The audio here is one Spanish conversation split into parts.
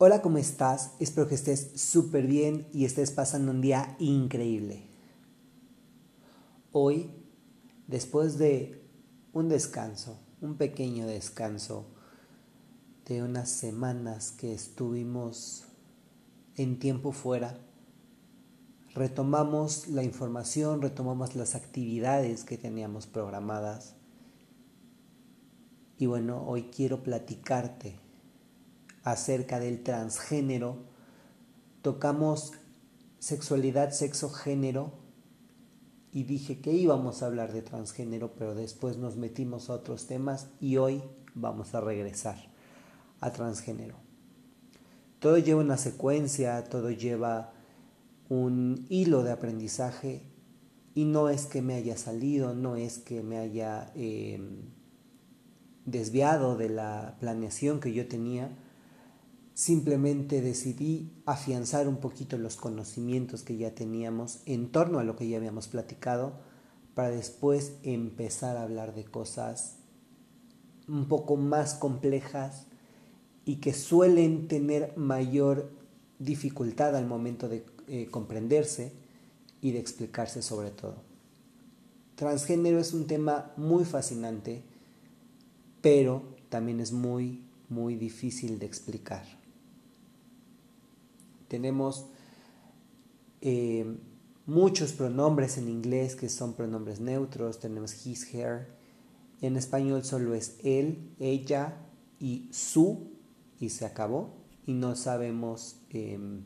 Hola, ¿cómo estás? Espero que estés súper bien y estés pasando un día increíble. Hoy, después de un descanso, un pequeño descanso de unas semanas que estuvimos en tiempo fuera, retomamos la información, retomamos las actividades que teníamos programadas. Y bueno, hoy quiero platicarte acerca del transgénero. Tocamos sexualidad, sexo, género y dije que íbamos a hablar de transgénero, pero después nos metimos a otros temas y hoy vamos a regresar a transgénero. Todo lleva una secuencia, todo lleva un hilo de aprendizaje y no es que me haya salido, no es que me haya em, desviado de la planeación que yo tenía, simplemente decidí afianzar un poquito los conocimientos que ya teníamos en torno a lo que ya habíamos platicado para después empezar a hablar de cosas un poco más complejas y que suelen tener mayor dificultad al momento de eh, comprenderse y de explicarse sobre todo. Transgénero es un tema muy fascinante, pero también es muy, muy difícil de explicar. Tenemos eh, muchos pronombres en inglés que son pronombres neutros, tenemos his, her, en español solo es él, ella y su y se acabó y no sabemos em,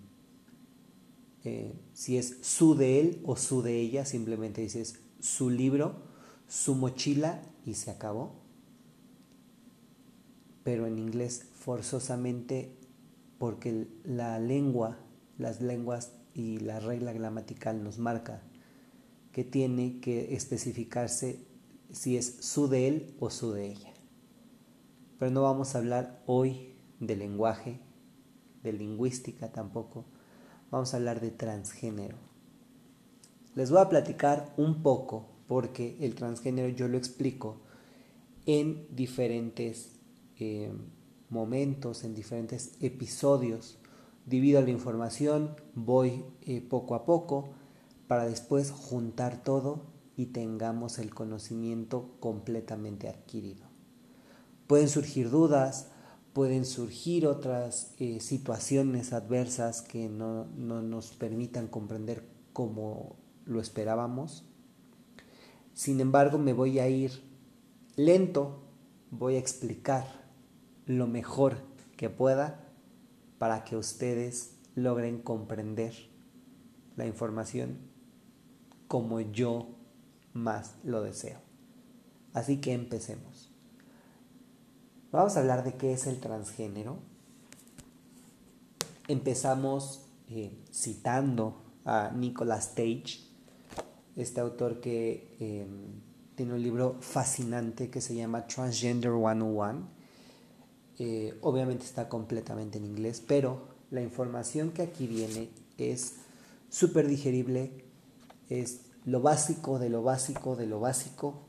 eh, si es su de él o su de ella, simplemente dices su libro, su mochila y se acabó. Pero en inglés forzosamente, porque la lengua, las lenguas y la regla gramatical nos marca que tiene que especificarse si es su de él o su de ella. Pero no vamos a hablar hoy de lenguaje, de lingüística tampoco, vamos a hablar de transgénero. Les voy a platicar un poco porque el transgénero yo lo explico en diferentes eh, momentos, en diferentes episodios. Divido la información, voy eh, poco a poco para después juntar todo y tengamos el conocimiento completamente adquirido. Pueden surgir dudas, pueden surgir otras eh, situaciones adversas que no, nos permitan comprender como lo esperábamos. Sin embargo, me voy a ir lento, voy a explicar lo mejor que pueda para que ustedes logren comprender la información como yo más lo deseo. Así que empecemos. Vamos a hablar de qué es el transgénero. Empezamos eh, citando a Nicholas Tage, este autor que em, tiene un libro fascinante que se llama Transgender 101. Eh, obviamente está completamente en inglés, pero la información que aquí viene es súper digerible, es lo básico de lo básico de lo básico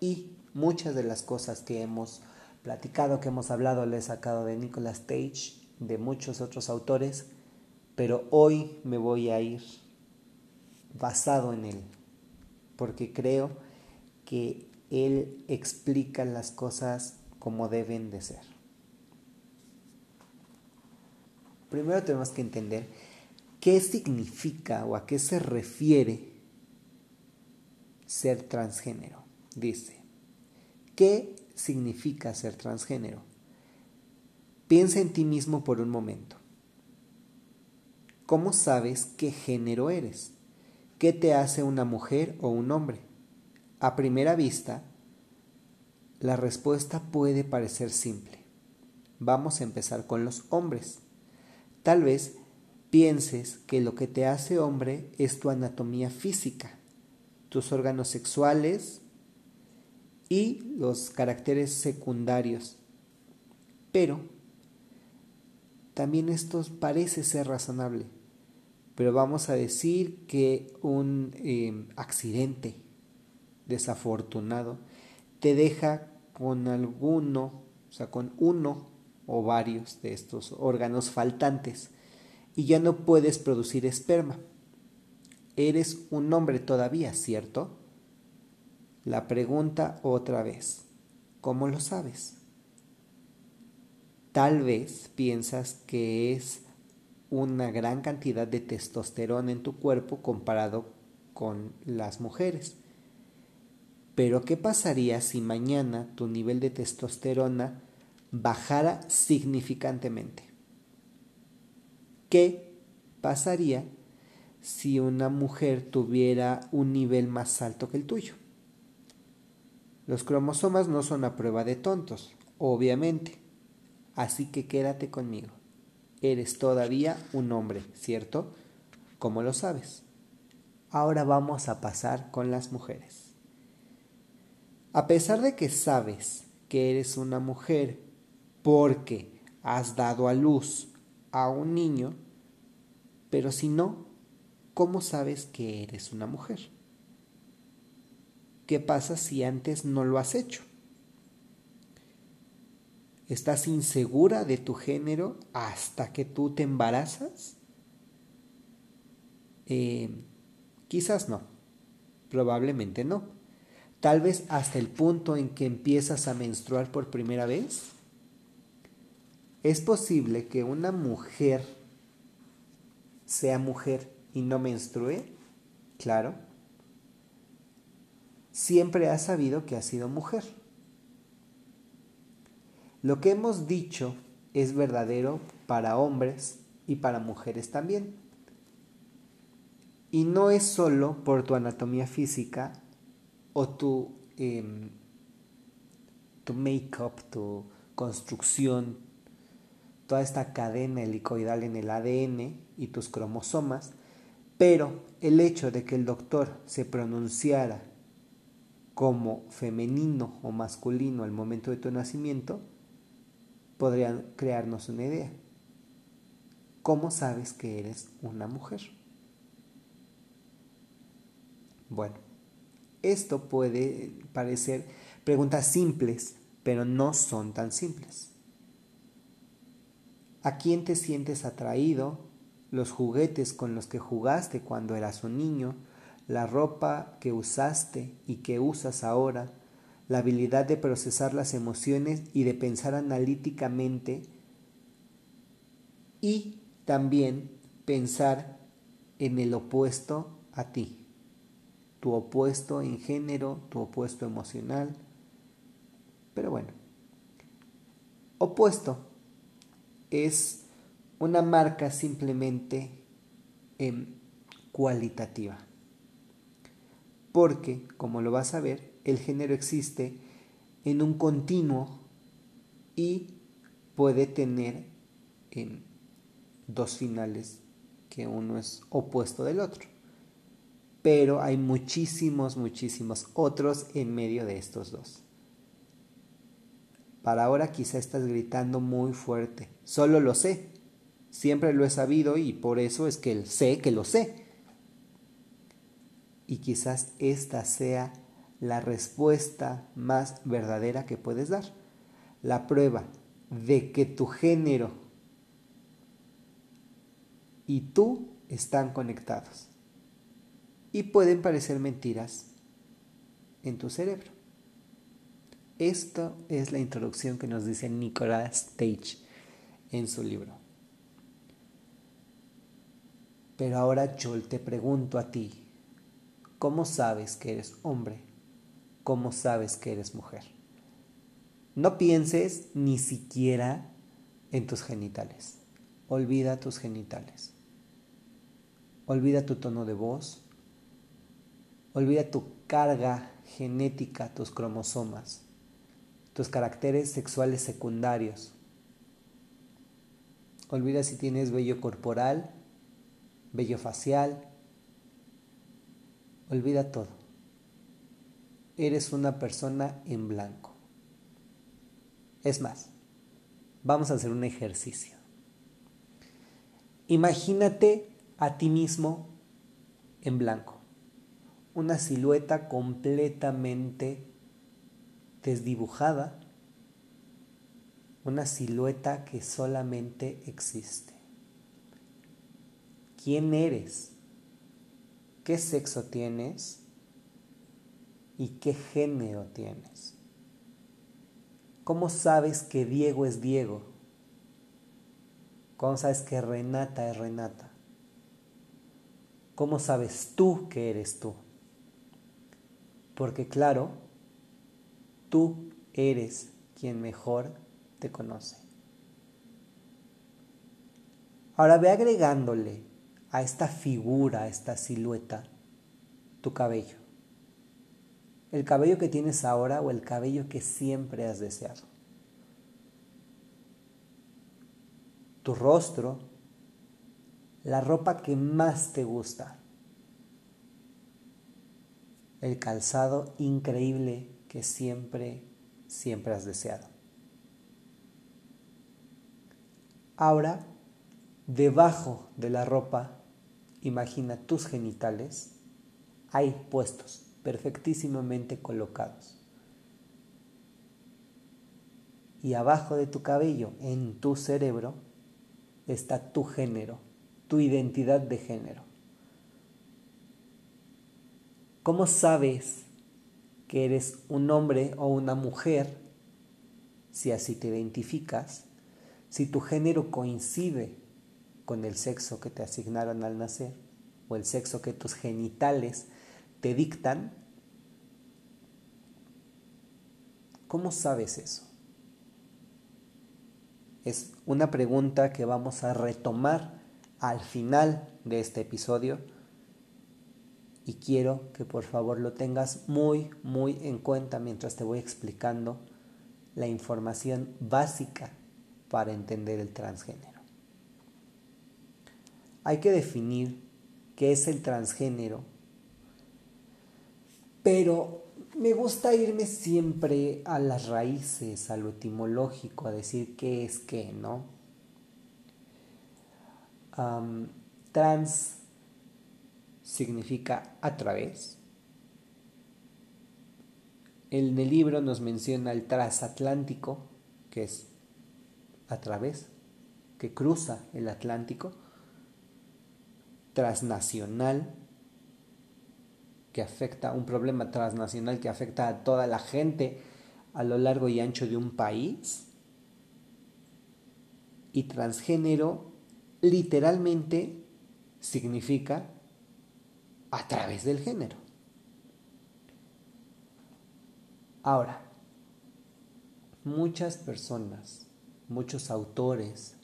y muchas de las cosas que hemos platicado, que hemos hablado, le he sacado de Nicholas Tage, de muchos otros autores, pero hoy me voy a ir basado en él, porque creo que él explica las cosas como deben de ser. Primero tenemos que entender qué significa o a qué se refiere ser transgénero. Dice, ¿qué significa ser transgénero. Piensa en ti mismo por un momento. ¿Cómo sabes qué género eres? ¿Qué te hace una mujer o un hombre? A primera vista, la respuesta puede parecer simple. Vamos a empezar con los hombres. Tal vez pienses que lo que te hace hombre es tu anatomía física, tus órganos sexuales, y los caracteres secundarios. Pero también esto parece ser razonable, pero vamos a decir que un em, accidente desafortunado te deja con alguno, o sea, con uno o varios de estos órganos faltantes y ya no puedes producir esperma. Eres un hombre todavía, ¿cierto? La pregunta otra vez, ¿cómo lo sabes? Tal vez piensas que es una gran cantidad de testosterona en tu cuerpo comparado con las mujeres. Pero ¿qué pasaría si mañana tu nivel de testosterona bajara significantemente? ¿Qué pasaría si una mujer tuviera un nivel más alto que el tuyo? Los cromosomas no son a prueba de tontos, obviamente. Así que quédate conmigo. Eres todavía un hombre, ¿cierto? ¿Cómo lo sabes? Ahora vamos a pasar con las mujeres. A pesar de que sabes que eres una mujer porque has dado a luz a un niño, pero si no, ¿cómo sabes que eres una mujer? ¿Qué pasa si antes no lo has hecho? ¿Estás insegura de tu género hasta que tú te embarazas? Eh, quizás no, probablemente no. Tal vez hasta el punto en que empiezas a menstruar por primera vez. Es posible que una mujer sea mujer y no menstrue, claro. Siempre ha sabido que ha sido mujer. Lo que hemos dicho es verdadero para hombres y para mujeres también. Y no es solo por tu anatomía física o tu, em, tu make-up, tu construcción, toda esta cadena helicoidal en el ADN y tus cromosomas, pero el hecho de que el doctor se pronunciara como femenino o masculino al momento de tu nacimiento, podrían crearnos una idea. ¿Cómo sabes que eres una mujer? Bueno, esto puede parecer preguntas simples, pero no son tan simples. ¿A quién te sientes atraído? Los juguetes con los que jugaste cuando eras un niño, la ropa que usaste y que usas ahora, la habilidad de procesar las emociones y de pensar analíticamente y también pensar en el opuesto a ti, tu opuesto en género, tu opuesto emocional. Pero bueno, opuesto es una marca simplemente cualitativa. Porque, como lo vas a ver, el género existe en un continuo y puede tener en dos finales que uno es opuesto del otro. Pero hay muchísimos, muchísimos otros en medio de estos dos. Para ahora quizá estás gritando muy fuerte. Solo lo sé. Siempre lo he sabido y por eso es que sé que lo sé. Y quizás esta sea la respuesta más verdadera que puedes dar. La prueba de que tu género y tú están conectados. Y pueden parecer mentiras en tu cerebro. Esto es la introducción que nos dice Nicolas Stage en su libro. Pero ahora yo te pregunto a ti, ¿cómo sabes que eres hombre cómo sabes que eres mujer. No pienses ni siquiera en tus genitales. Olvida tus genitales. Olvida tu tono de voz. Olvida tu carga genética, tus cromosomas, tus caracteres sexuales secundarios. Olvida si tienes vello corporal, vello facial. Olvida todo eres una persona en blanco. Es más, vamos a hacer un ejercicio. Imagínate a ti mismo en blanco, una silueta completamente desdibujada, una silueta que solamente existe. ¿Quién eres? ¿Qué sexo tienes? ¿Y qué género tienes? ¿Cómo sabes que Diego es Diego? ¿Cómo sabes que Renata es Renata? ¿Cómo sabes tú que eres tú? Porque claro, tú eres quien mejor te conoce. Ahora ve agregándole a esta figura, a esta silueta, tu cabello. El cabello que tienes ahora o el cabello que siempre has deseado. Tu rostro, la ropa que más te gusta. El calzado increíble que siempre, siempre has deseado. Ahora, debajo de la ropa, imagina tus genitales, hay puestos, perfectísimamente colocados. Y abajo de tu cabello, en tu cerebro, está tu género, tu identidad de género. ¿Cómo sabes que eres un hombre o una mujer si así te identificas? Si tu género coincide con el sexo que te asignaron al nacer o el sexo que tus genitales te dictan, ¿cómo sabes eso? Es una pregunta que vamos a retomar al final de este episodio y quiero que por favor lo tengas muy, muy en cuenta mientras te voy explicando la información básica para entender el transgénero. Hay que definir qué es el transgénero, pero me gusta irme siempre a las raíces, a lo etimológico, a decir qué es qué, ¿no? trans significa a través. En el libro nos menciona el transatlántico, que es a través, que cruza el Atlántico, transnacional, que afecta, un problema transnacional que afecta a toda la gente a lo largo y ancho de un país, y transgénero literalmente significa a través del género. Ahora, muchas personas muchos autores,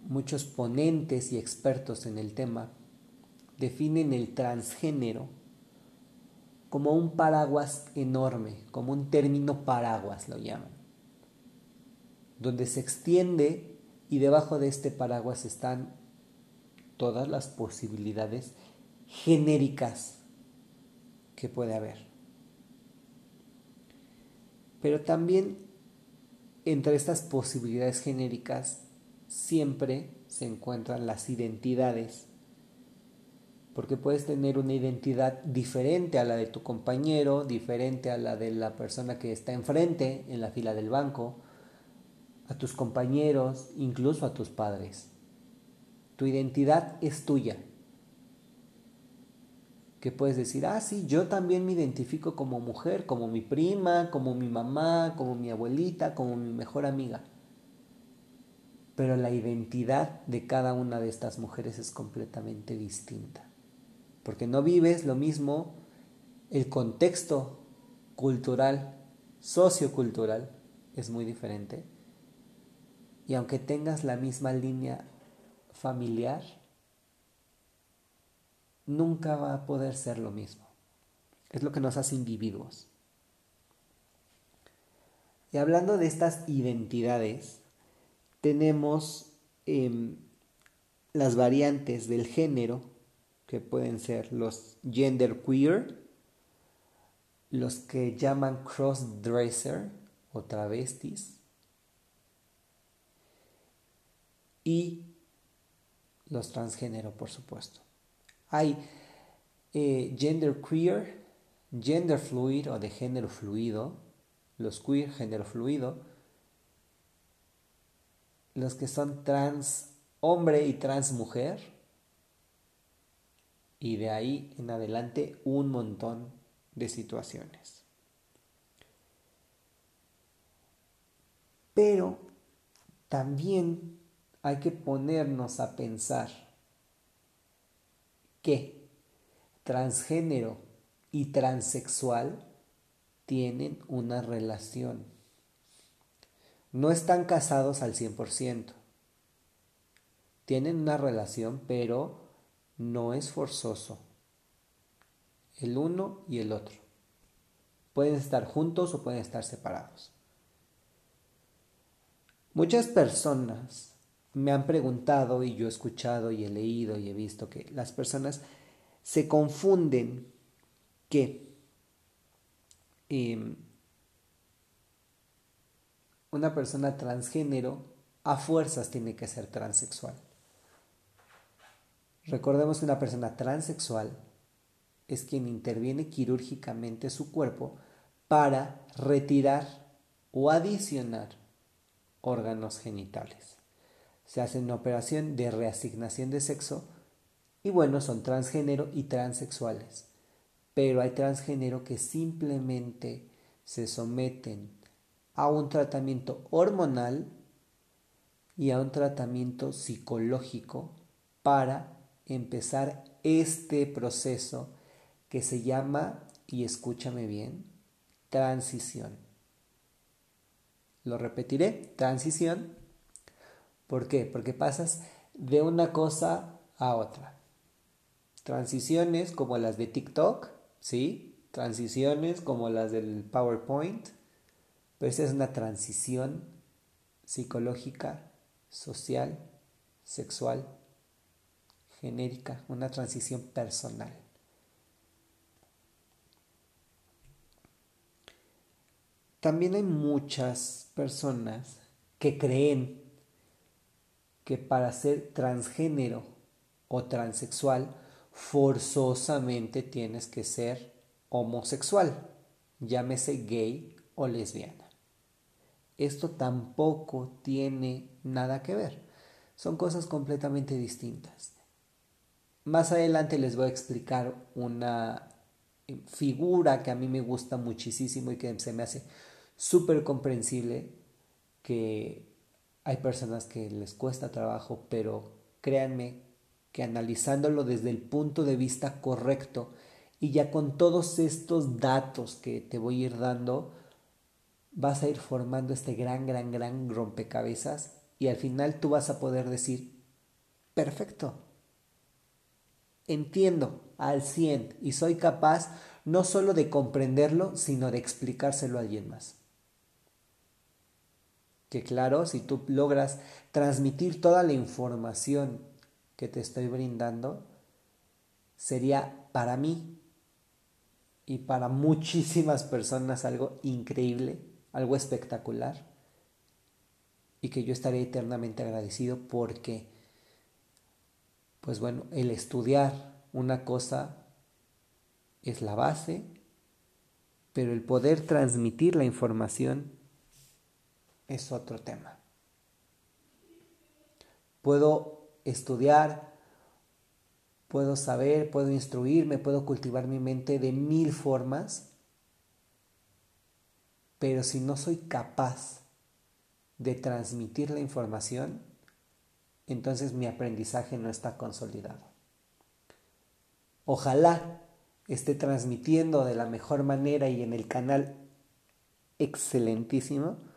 muchos ponentes y expertos en el tema definen el transgénero como un paraguas enorme, como un término paraguas lo llaman, donde se extiende y debajo de este paraguas están todas las posibilidades genéricas que puede haber. Pero también entre estas posibilidades genéricas siempre se encuentran las identidades, porque puedes tener una identidad diferente a la de tu compañero, diferente a la de la persona que está enfrente en la fila del banco, a tus compañeros, incluso a tus padres. Tu identidad es tuya que puedes decir, ah, sí, yo también me identifico como mujer, como mi prima, como mi mamá, como mi abuelita, como mi mejor amiga. Pero la identidad de cada una de estas mujeres es completamente distinta. Porque no vives lo mismo, el contexto cultural, sociocultural, es muy diferente. Y aunque tengas la misma línea familiar, nunca va a poder ser lo mismo. Es lo que nos hace individuos. Y hablando de estas identidades, tenemos em, las variantes del género, que pueden ser los gender queer, los que llaman cross-dresser o travestis, y los transgénero, por supuesto. Hay eh, gender queer, gender fluid o de género fluido, los queer, género fluido, los que son trans hombre y trans mujer. Y de ahí en adelante un montón de situaciones. Pero también hay que ponernos a pensar que transgénero y transexual tienen una relación. No están casados al 100%. Tienen una relación, pero no es forzoso. El uno y el otro. Pueden estar juntos o pueden estar separados. Muchas personas me han preguntado y yo he escuchado y he leído y he visto que las personas se confunden que em, una persona transgénero a fuerzas tiene que ser transexual. Recordemos que una persona transexual es quien interviene quirúrgicamente su cuerpo para retirar o adicionar órganos genitales. Se hace una operación de reasignación de sexo y bueno, son transgénero y transexuales. Pero hay transgénero que simplemente se someten a un tratamiento hormonal y a un tratamiento psicológico para empezar este proceso que se llama, y escúchame bien, transición. Lo repetiré, transición. ¿Por qué? Porque pasas de una cosa a otra. Transiciones como las de TikTok, ¿sí? Transiciones como las del PowerPoint. Pero esa es una transición psicológica, social, sexual, genérica, una transición personal. También hay muchas personas que creen que para ser transgénero o transexual forzosamente tienes que ser homosexual, llámese gay o lesbiana. Esto tampoco tiene nada que ver. Son cosas completamente distintas. Más adelante les voy a explicar una figura que a mí me gusta muchísimo y que se me hace súper comprensible que hay personas que les cuesta trabajo, pero créanme que analizándolo desde el punto de vista correcto y ya con todos estos datos que te voy a ir dando, vas a ir formando este gran, gran, gran rompecabezas y al final tú vas a poder decir, perfecto, entiendo al 100 y soy capaz no solo de comprenderlo, sino de explicárselo a alguien más. Que claro, si tú logras transmitir toda la información que te estoy brindando, sería para mí y para muchísimas personas algo increíble, algo espectacular, y que yo estaré eternamente agradecido porque pues bueno, el estudiar una cosa es la base, pero el poder transmitir la información es otro tema. Puedo estudiar, puedo saber, puedo instruirme, puedo cultivar mi mente de mil formas, pero si no soy capaz de transmitir la información, entonces mi aprendizaje no está consolidado. Ojalá esté transmitiendo de la mejor manera y en el canal excelentísimo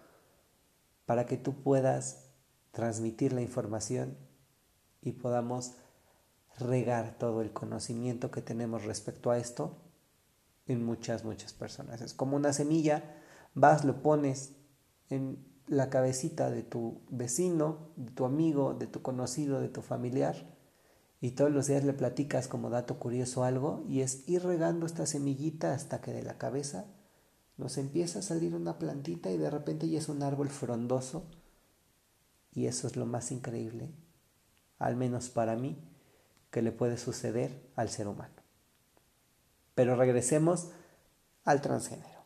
para que tú puedas transmitir la información y podamos regar todo el conocimiento que tenemos respecto a esto en muchas, muchas personas. Es como una semilla, vas, lo pones en la cabecita de tu vecino, de tu amigo, de tu conocido, de tu familiar, y todos los días le platicas como dato curioso algo, y es ir regando esta semillita hasta que de la cabeza nos empieza a salir una plantita y de repente ya es un árbol frondoso, y eso es lo más increíble, al menos para mí, que le puede suceder al ser humano. Pero regresemos al transgénero.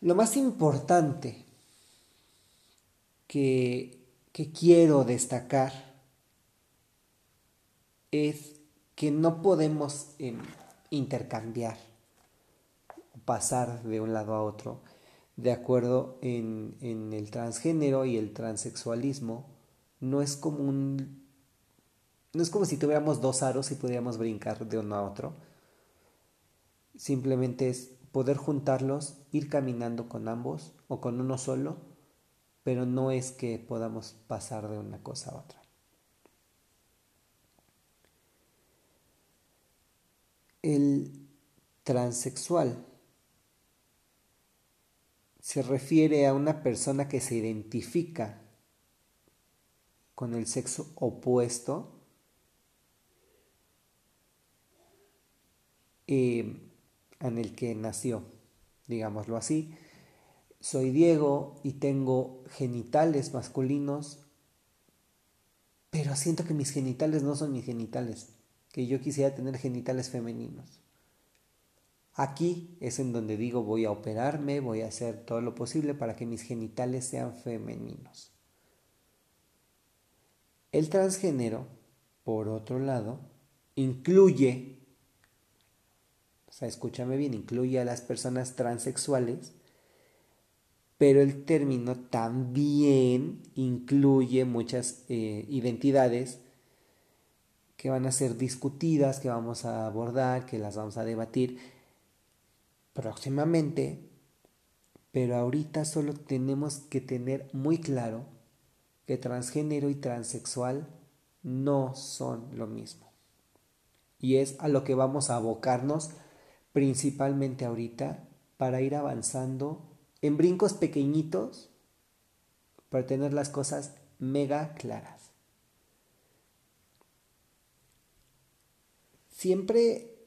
Lo más importante que, que quiero destacar es que no podemos em, intercambiar pasar de un lado a otro de acuerdo en, en el transgénero y el transexualismo no es como un no es como si tuviéramos dos aros y pudiéramos brincar de uno a otro. Simplemente es poder juntarlos ir caminando con ambos o con uno solo pero no es que podamos pasar de una cosa a otra el transexual se refiere a una persona que se identifica con el sexo opuesto eh, en el que nació, digámoslo así. Soy Diego y tengo genitales masculinos, pero siento que mis genitales no son mis genitales, que yo quisiera tener genitales femeninos. Aquí es en donde digo voy a operarme, voy a hacer todo lo posible para que mis genitales sean femeninos. El transgénero, por otro lado, incluye, o sea, escúchame bien, incluye a las personas transexuales, pero el término también incluye muchas eh, identidades que van a ser discutidas, que vamos a abordar, que las vamos a debatir próximamente, pero ahorita solo tenemos que tener muy claro que transgénero y transexual no son lo mismo. Y es a lo que vamos a abocarnos principalmente ahorita para ir avanzando en brincos pequeñitos para tener las cosas mega claras. Siempre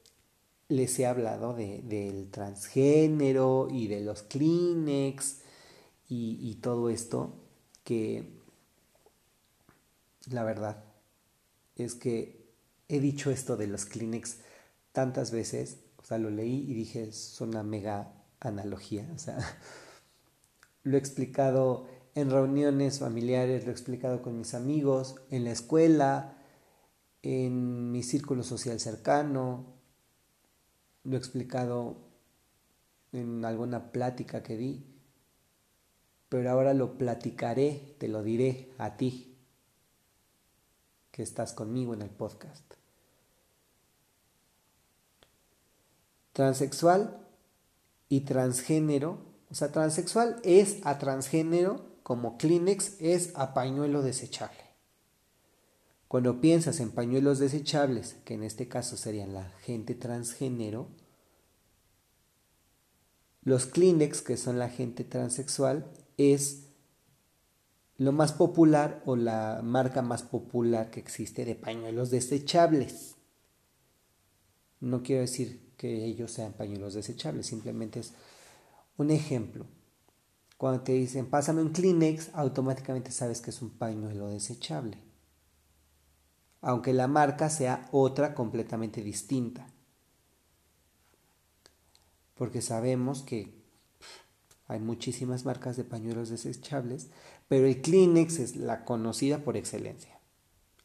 les he hablado de, del transgénero y de los Kleenex y, y todo esto, que la verdad es que he dicho esto de los Kleenex tantas veces, o sea, lo leí y dije, es una mega analogía, o sea, lo he explicado en reuniones familiares, lo he explicado con mis amigos, en la escuela, en mi círculo social cercano, lo he explicado en alguna plática que di, pero ahora lo platicaré, te lo diré a ti, que estás conmigo en el podcast. Transexual y transgénero, o sea, transexual es a transgénero como Kleenex es a pañuelo desechable. Cuando piensas en pañuelos desechables, que en este caso serían la gente transgénero, los Kleenex, que son la gente transexual, es lo más popular o la marca más popular que existe de pañuelos desechables. No quiero decir que ellos sean pañuelos desechables, simplemente es un ejemplo. Cuando te dicen pásame un Kleenex, automáticamente sabes que es un pañuelo desechable aunque la marca sea otra completamente distinta. Porque sabemos que hay muchísimas marcas de pañuelos desechables, pero el Kleenex es la conocida por excelencia.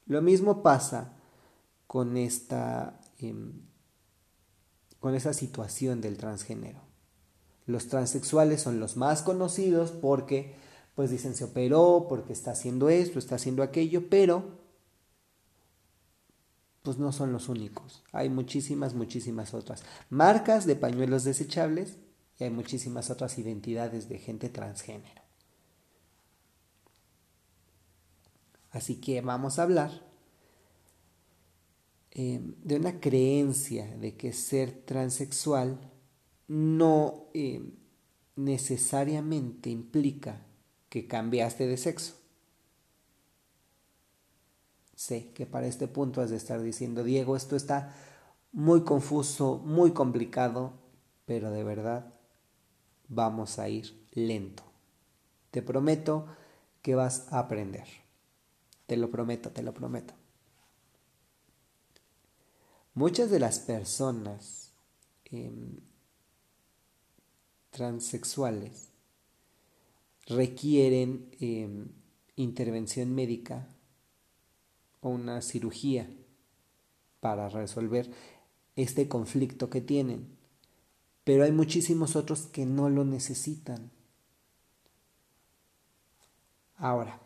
Lo mismo pasa con esta, em, con esa situación del transgénero. Los transexuales son los más conocidos porque, pues dicen, se operó, porque está haciendo esto, está haciendo aquello, pero pues no son los únicos. Hay muchísimas, muchísimas otras marcas de pañuelos desechables y hay muchísimas otras identidades de gente transgénero. Así que vamos a hablar eh, de una creencia de que ser transexual no eh, necesariamente implica que cambiaste de sexo. Sé que para este punto has de estar diciendo, Diego, esto está muy confuso, muy complicado, pero de verdad vamos a ir lento. Te prometo que vas a aprender. Te lo prometo, te lo prometo. Muchas de las personas em, transexuales requieren em, intervención médica una cirugía para resolver este conflicto que tienen. Pero hay muchísimos otros que no lo necesitan. Ahora,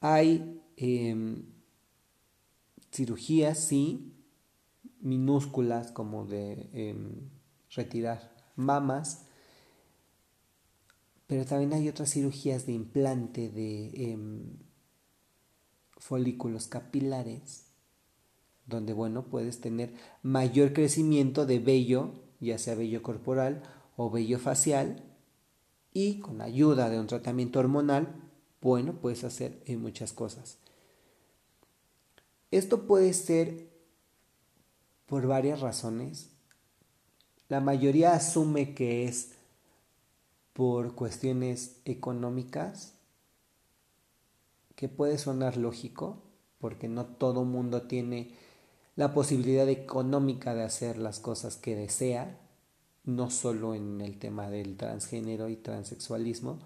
hay em, cirugías, sí, minúsculas como de em, retirar mamas, pero también hay otras cirugías de implante de em, folículos capilares, donde, bueno, puedes tener mayor crecimiento de vello, ya sea vello corporal o vello facial, y con ayuda de un tratamiento hormonal, bueno, puedes hacer muchas cosas. Esto puede ser por varias razones. La mayoría asume que es por cuestiones económicas, que puede sonar lógico, porque no todo mundo tiene la posibilidad económica de hacer las cosas que desea, no solo en el tema del transgénero y transexualismo,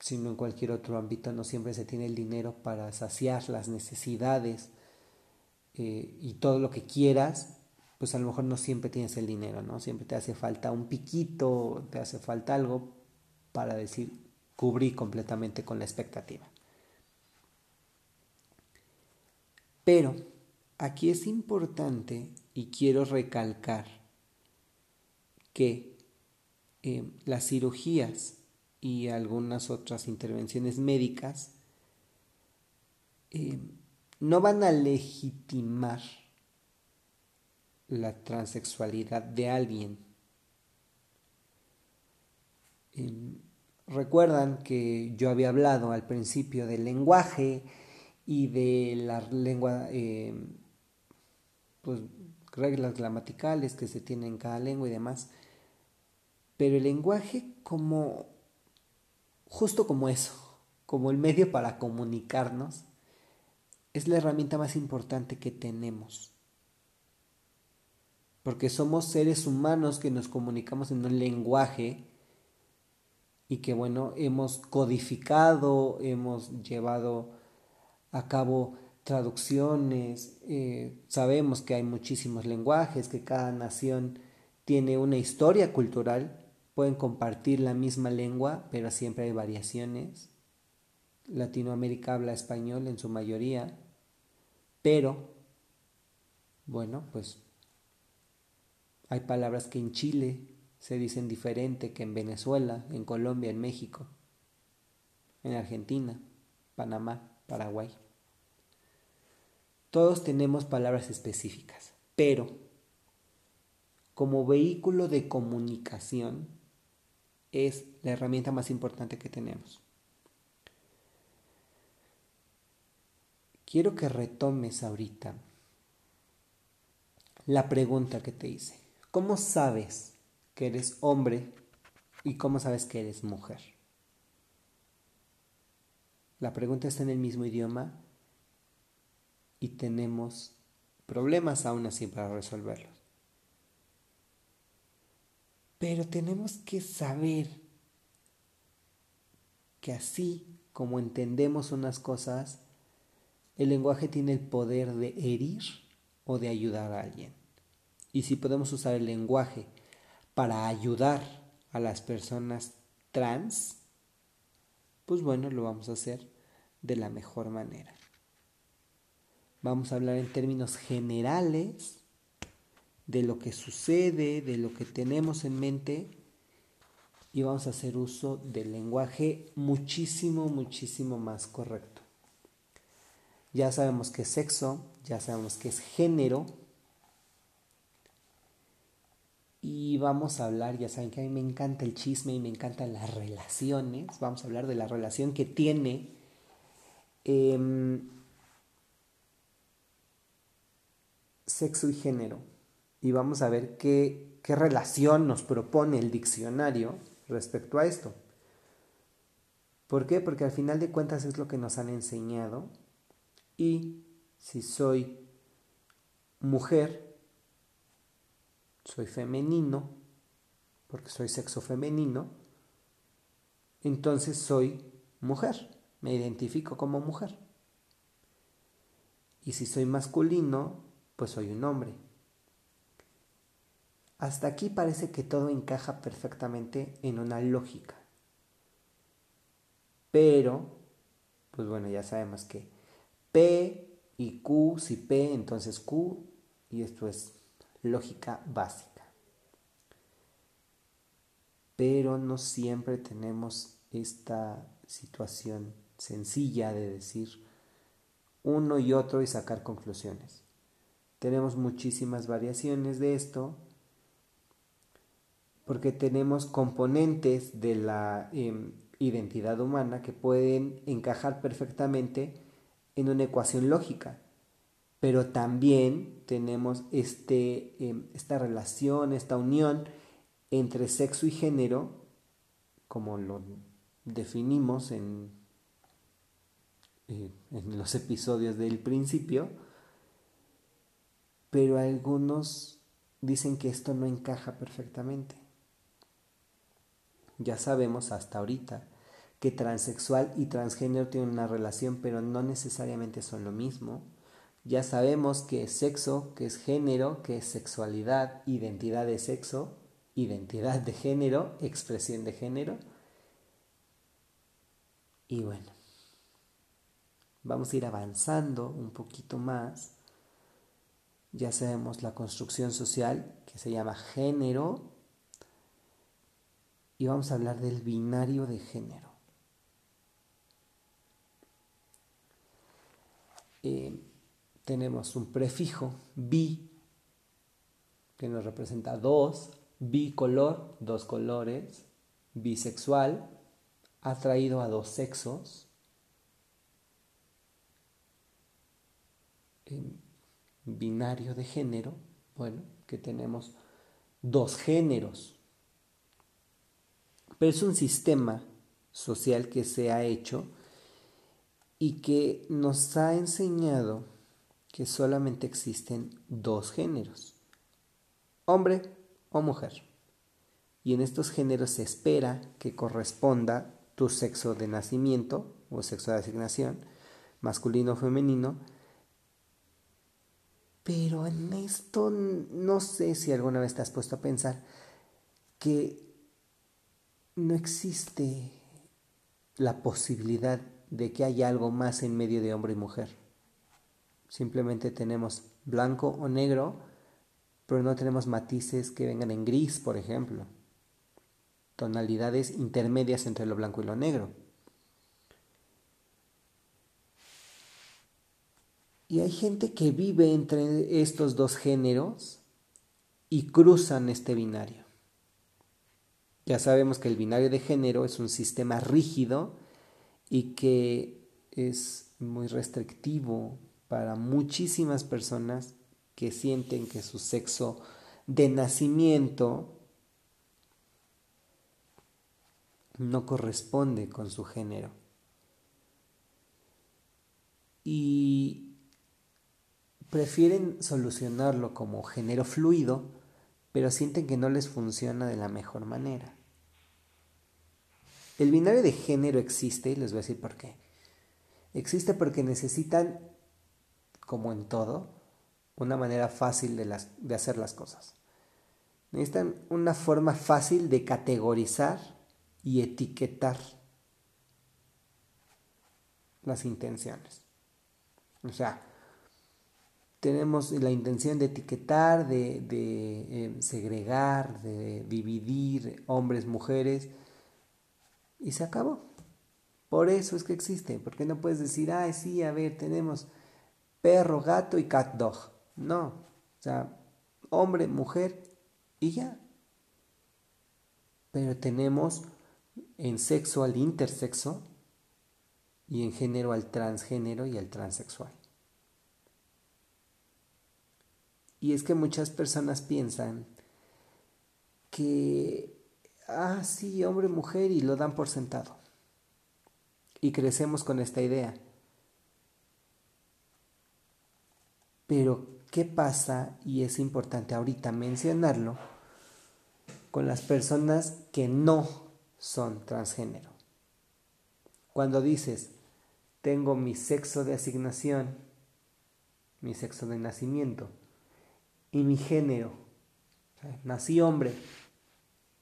sino en cualquier otro ámbito, no siempre se tiene el dinero para saciar las necesidades eh, y todo lo que quieras pues a lo mejor no siempre tienes el dinero, ¿no? Siempre te hace falta un piquito, te hace falta algo para decir, cubrí completamente con la expectativa. Pero aquí es importante y quiero recalcar que eh, las cirugías y algunas otras intervenciones médicas eh, no van a legitimar la transexualidad de alguien. Em, recuerdan que yo había hablado al principio del lenguaje y de la lengua, em, pues reglas gramaticales que se tienen en cada lengua y demás. Pero el lenguaje como, justo como eso, como el medio para comunicarnos, es la herramienta más importante que tenemos porque somos seres humanos que nos comunicamos en un lenguaje y que bueno, hemos codificado, hemos llevado a cabo traducciones, eh, sabemos que hay muchísimos lenguajes, que cada nación tiene una historia cultural, pueden compartir la misma lengua, pero siempre hay variaciones. Latinoamérica habla español en su mayoría, pero bueno, pues hay palabras que en Chile se dicen diferente que en Venezuela, en Colombia, en México, en Argentina, Panamá, Paraguay. Todos tenemos palabras específicas, pero como vehículo de comunicación es la herramienta más importante que tenemos. Quiero que retomes ahorita la pregunta que te hice. ¿Cómo sabes que eres hombre y cómo sabes que eres mujer? La pregunta está en el mismo idioma y tenemos problemas aún así para resolverlos. Pero tenemos que saber que así como entendemos unas cosas, el lenguaje tiene el poder de herir o de ayudar a alguien. Y si podemos usar el lenguaje para ayudar a las personas trans, pues bueno, lo vamos a hacer de la mejor manera. Vamos a hablar en términos generales de lo que sucede, de lo que tenemos en mente y vamos a hacer uso del lenguaje muchísimo, muchísimo más correcto. Ya sabemos que es sexo, ya sabemos que es género, y vamos a hablar, ya saben que a mí me encanta el chisme y me encantan las relaciones. Vamos a hablar de la relación que tiene em, sexo y género. Y vamos a ver qué, qué relación nos propone el diccionario respecto a esto. ¿Por qué? Porque al final de cuentas es lo que nos han enseñado. Y si soy mujer, soy femenino, porque soy sexo femenino, entonces soy mujer. Me identifico como mujer. Y si soy masculino, pues soy un hombre. Hasta aquí parece que todo encaja perfectamente en una lógica. Pero, pues bueno, ya sabemos que P y Q, si P, entonces Q, y esto es lógica básica. Pero no siempre tenemos esta situación sencilla de decir uno y otro y sacar conclusiones. Tenemos muchísimas variaciones de esto porque tenemos componentes de la em, identidad humana que pueden encajar perfectamente en una ecuación lógica pero también tenemos este, em, esta relación, esta unión entre sexo y género, como lo definimos en, eh, en los episodios del principio, pero algunos dicen que esto no encaja perfectamente. Ya sabemos hasta ahorita que transexual y transgénero tienen una relación, pero no necesariamente son lo mismo ya sabemos que es sexo, que es género, que es sexualidad, identidad de sexo, identidad de género, expresión de género. Y bueno, vamos a ir avanzando un poquito más. Ya sabemos la construcción social que se llama género. Y vamos a hablar del binario de género. Eh, tenemos un prefijo bi que nos representa dos, bicolor, dos colores, bisexual, atraído a dos sexos, en binario de género, bueno, que tenemos dos géneros. Pero es un sistema social que se ha hecho y que nos ha enseñado que solamente existen dos géneros, hombre o mujer. Y en estos géneros se espera que corresponda tu sexo de nacimiento o sexo de asignación, masculino o femenino. Pero en esto no sé si alguna vez te has puesto a pensar que no existe la posibilidad de que haya algo más en medio de hombre y mujer. Simplemente tenemos blanco o negro, pero no tenemos matices que vengan en gris, por ejemplo. Tonalidades intermedias entre lo blanco y lo negro. Y hay gente que vive entre estos dos géneros y cruzan este binario. Ya sabemos que el binario de género es un sistema rígido y que es muy restrictivo para muchísimas personas que sienten que su sexo de nacimiento no corresponde con su género. Y prefieren solucionarlo como género fluido, pero sienten que no les funciona de la mejor manera. El binario de género existe, y les voy a decir por qué. Existe porque necesitan como en todo, una manera fácil de, hacer las cosas. Necesitan una forma fácil de categorizar y etiquetar las intenciones. O sea, tenemos la intención de etiquetar, de, de eh, segregar, de dividir hombres, mujeres, y se acabó. Por eso es que existe, porque no puedes decir, ay, sí, a ver, tenemos perro, gato y cat dog. No, o sea, hombre, mujer y ya. Pero tenemos en sexo al intersexo y en género al transgénero y al transexual. Y es que muchas personas piensan que, ah, sí, hombre, mujer y lo dan por sentado. Y crecemos con esta idea. Pero, ¿qué pasa? Y es importante ahorita mencionarlo con las personas que no son transgénero. Cuando dices, tengo mi sexo de asignación, mi sexo de nacimiento y mi género. nací hombre,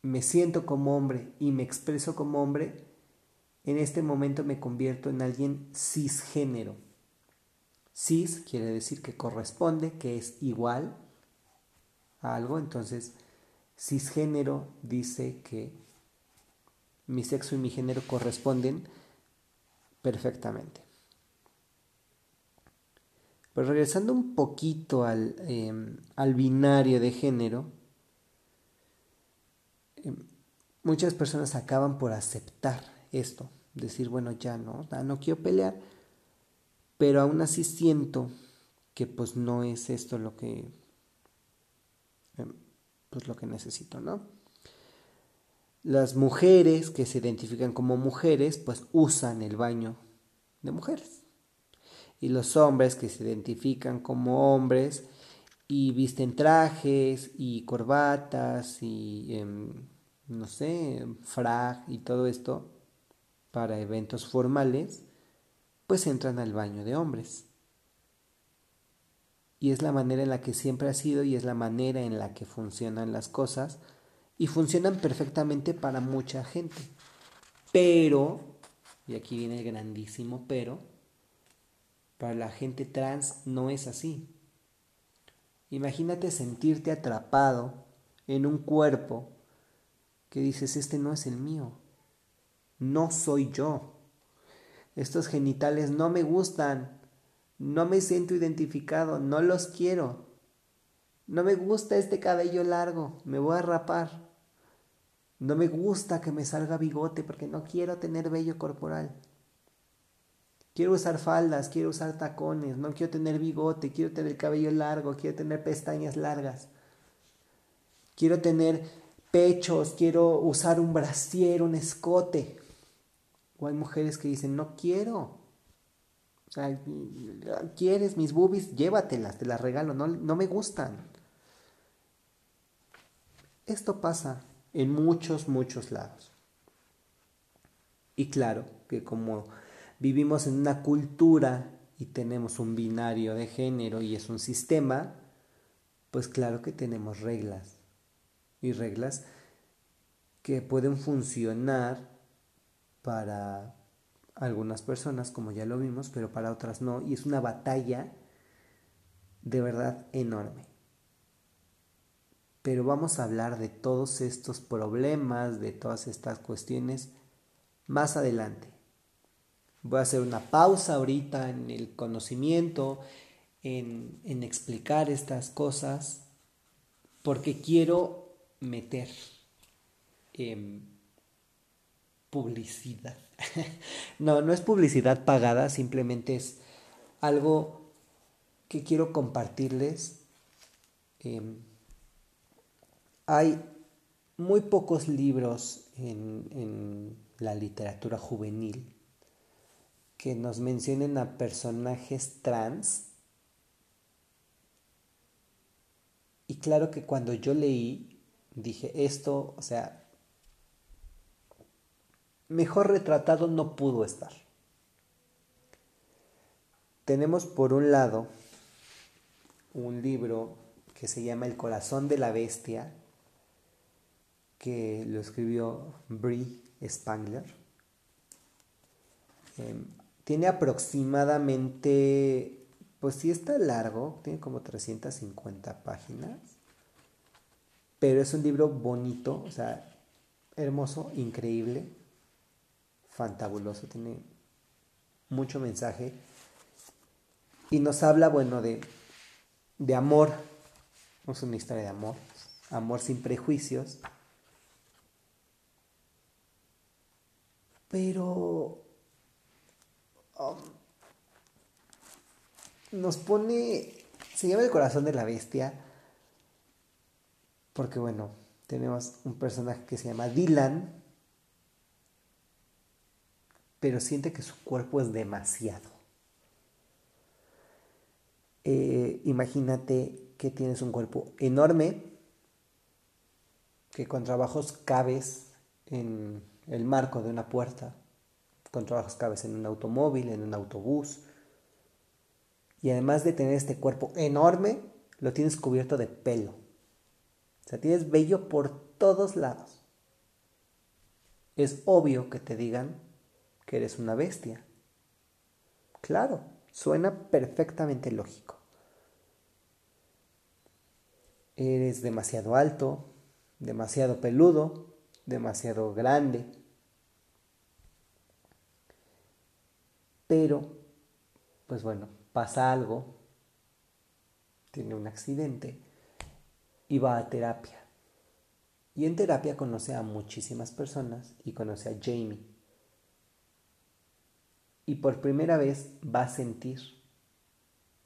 me siento como hombre y me expreso como hombre, en este momento me convierto en alguien cisgénero. Cis quiere decir que corresponde, que es igual a algo, entonces cisgénero dice que mi sexo y mi género corresponden perfectamente. Pero regresando un poquito al, em, binario de género, em, muchas personas acaban por aceptar esto, decir, bueno, ya no, no quiero pelear, pero aún así siento que pues no es esto lo que em, pues lo que necesito, ¿no? Las mujeres que se identifican como mujeres, pues usan el baño de mujeres. Y los hombres que se identifican como hombres y visten trajes y corbatas y, em, no sé, frag y todo esto para eventos formales, pues entran al baño de hombres. Y es la manera en la que siempre ha sido y es la manera en la que funcionan las cosas y funcionan perfectamente para mucha gente. Pero, y aquí viene el grandísimo pero, para la gente trans no es así. Imagínate sentirte atrapado en un cuerpo que dices, este no es el mío, no soy yo. Estos genitales no me gustan, no me siento identificado, no los quiero. No me gusta este cabello largo, me voy a rapar. No me gusta que me salga bigote porque no quiero tener vello corporal. Quiero usar faldas, quiero usar tacones, no quiero tener bigote, quiero tener el cabello largo, quiero tener pestañas largas. Quiero tener pechos, quiero usar un brasier, un escote. O hay mujeres que dicen, no quiero. O sea, quieres mis boobies, llévatelas, te las regalo, no, no me gustan. Esto pasa en muchos, muchos lados. Y claro que como vivimos en una cultura y tenemos un binario de género y es un sistema, pues claro que tenemos reglas. Y reglas que pueden funcionar para algunas personas, como ya lo vimos, pero para otras no. Y es una batalla de verdad enorme. Pero vamos a hablar de todos estos problemas, de todas estas cuestiones más adelante. Voy a hacer una pausa ahorita en el conocimiento, en, explicar estas cosas, porque quiero meter em, publicidad. no, no es publicidad pagada, simplemente es algo que quiero compartirles. Em, hay muy pocos libros en la literatura juvenil que nos mencionen a personajes trans. Y claro que cuando yo leí, dije, esto, o sea, mejor retratado no pudo estar. Tenemos por un lado un libro que se llama El corazón de la bestia, que lo escribió Brie Spangler. Em, tiene aproximadamente, pues sí está largo, tiene como 350 páginas, pero es un libro bonito, o sea, hermoso, increíble, fantabuloso, tiene mucho mensaje y nos habla, bueno, de, de amor, es una historia de amor, amor sin prejuicios, pero Um, nos pone, se llama el corazón de la bestia, porque bueno, tenemos un personaje que se llama Dylan, pero siente que su cuerpo es demasiado. Eh, imagínate que tienes un cuerpo enorme, que con trabajos cabes en el marco de una puerta con trabajos cabes en un automóvil, en un autobús. Y además de tener este cuerpo enorme, lo tienes cubierto de pelo. O sea, tienes vello por todos lados. Es obvio que te digan que eres una bestia. Claro, suena perfectamente lógico. Eres demasiado alto, demasiado peludo, demasiado grande. Pero, pues bueno, pasa algo, tiene un accidente y va a terapia. Y en terapia conoce a muchísimas personas y conoce a Jamie. Y por primera vez va a sentir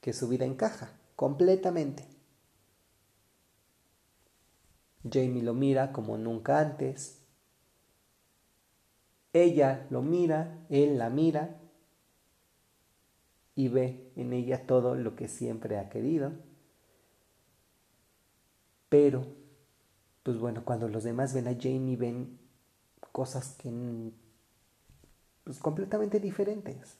que su vida encaja completamente. Jamie lo mira como nunca antes. Ella lo mira, él la mira y ve en ella todo lo que siempre ha querido. Pero, pues bueno, cuando los demás ven a Jamie ven cosas que pues completamente diferentes.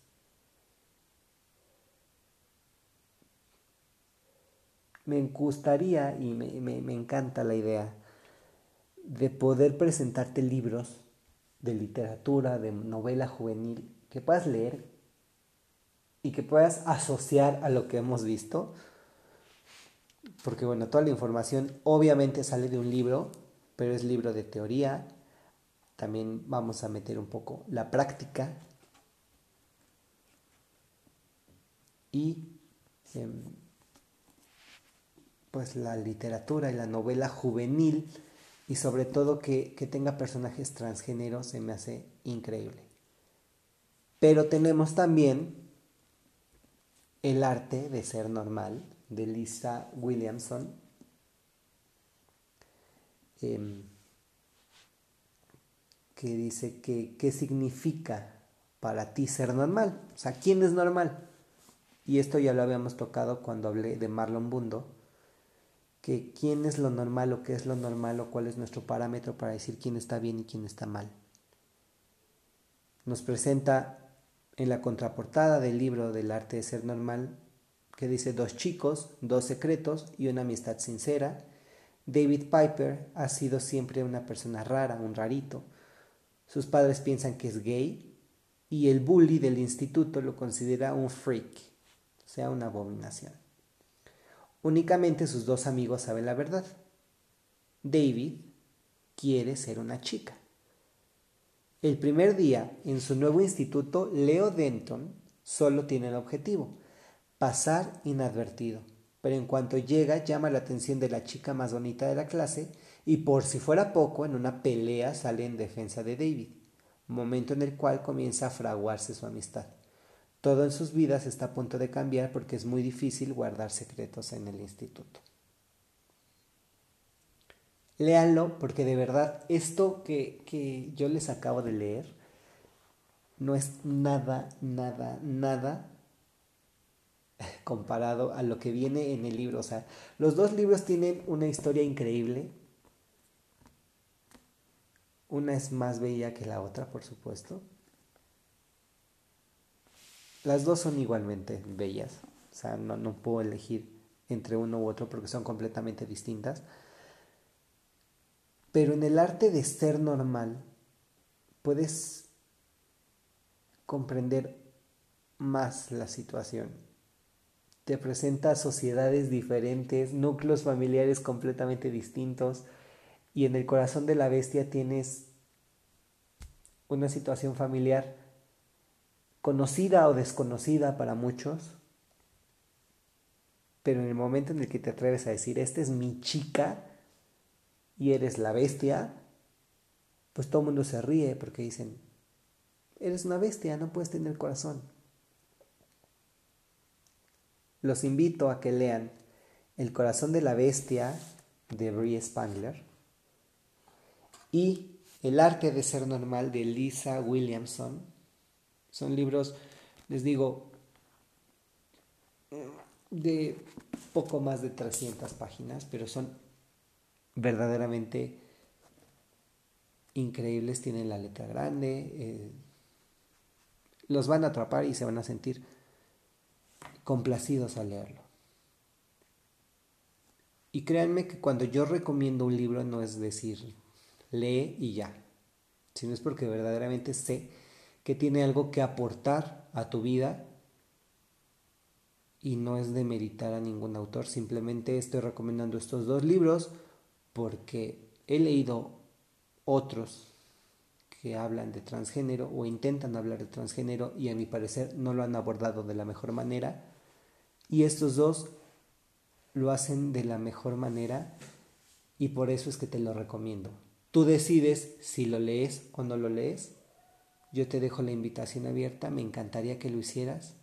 Me gustaría y me, me encanta la idea de poder presentarte libros de literatura, de novela juvenil, que puedas leer y que puedas asociar a lo que hemos visto. Porque bueno, toda la información obviamente sale de un libro, pero es libro de teoría. También vamos a meter un poco la práctica. Y em, pues la literatura y la novela juvenil y sobre todo que, que tenga personajes transgénero se me hace increíble. Pero tenemos también el arte de ser normal de Lisa Williamson. Em, que dice que qué significa para ti ser normal. O sea, ¿quién es normal? Y esto ya lo habíamos tocado cuando hablé de Marlon Bundo, que quién es lo normal o qué es lo normal o cuál es nuestro parámetro para decir quién está bien y quién está mal. Nos presenta en la contraportada del libro del arte de ser normal, que dice dos chicos, dos secretos y una amistad sincera, David Piper ha sido siempre una persona rara, un rarito. Sus padres piensan que es gay y el bully del instituto lo considera un freak, o sea, una abominación. Únicamente sus dos amigos saben la verdad. David quiere ser una chica. El primer día en su nuevo instituto, Leo Denton solo tiene el objetivo, pasar inadvertido. Pero en cuanto llega llama la atención de la chica más bonita de la clase y por si fuera poco, en una pelea sale en defensa de David, momento en el cual comienza a fraguarse su amistad. Todo en sus vidas está a punto de cambiar porque es muy difícil guardar secretos en el instituto. Léanlo porque de verdad esto que, que yo les acabo de leer no es nada, nada, nada comparado a lo que viene en el libro. O sea, los dos libros tienen una historia increíble. Una es más bella que la otra, por supuesto. Las dos son igualmente bellas. O sea, no, no puedo elegir entre uno u otro porque son completamente distintas. Pero en el arte de ser normal puedes comprender más la situación. Te presenta sociedades diferentes, núcleos familiares completamente distintos y en el corazón de la bestia tienes una situación familiar conocida o desconocida para muchos, pero en el momento en el que te atreves a decir, esta es mi chica, y eres la bestia, pues todo el mundo se ríe porque dicen, eres una bestia, no puedes tener corazón. Los invito a que lean El corazón de la bestia de Brie Spangler y El arte de ser normal de Lisa Williamson. Son libros, les digo, de poco más de 300 páginas, pero son verdaderamente increíbles, tienen la letra grande, eh, los van a atrapar y se van a sentir complacidos al leerlo. Y créanme que cuando yo recomiendo un libro no es decir lee y ya, sino es porque verdaderamente sé que tiene algo que aportar a tu vida y no es de meritar a ningún autor, simplemente estoy recomendando estos dos libros porque he leído otros que hablan de transgénero o intentan hablar de transgénero y a mi parecer no lo han abordado de la mejor manera y estos dos lo hacen de la mejor manera y por eso es que te lo recomiendo. Tú decides si lo lees o no lo lees. Yo te dejo la invitación abierta, me encantaría que lo hicieras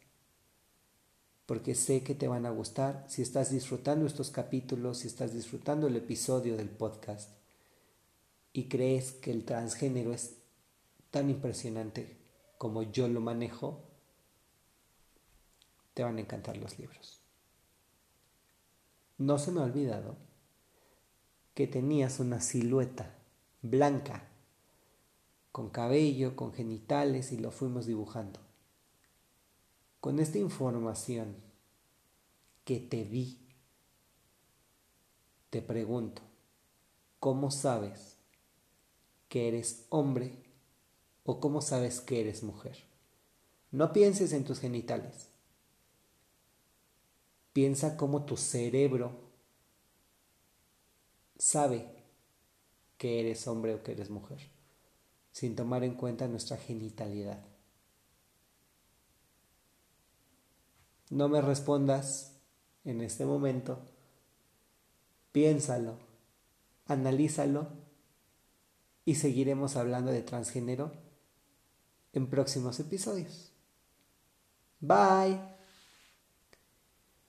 porque sé que te van a gustar. Si estás disfrutando estos capítulos, si estás disfrutando el episodio del podcast y crees que el transgénero es tan impresionante como yo lo manejo, te van a encantar los libros. No se me ha olvidado que tenías una silueta blanca, con cabello, con genitales y lo fuimos dibujando. Con esta información que te di, te pregunto, ¿cómo sabes que eres hombre o cómo sabes que eres mujer? No pienses en tus genitales. Piensa cómo tu cerebro sabe que eres hombre o que eres mujer, sin tomar en cuenta nuestra genitalidad. No me respondas en este momento. Piénsalo, analízalo y seguiremos hablando de transgénero en próximos episodios. Bye.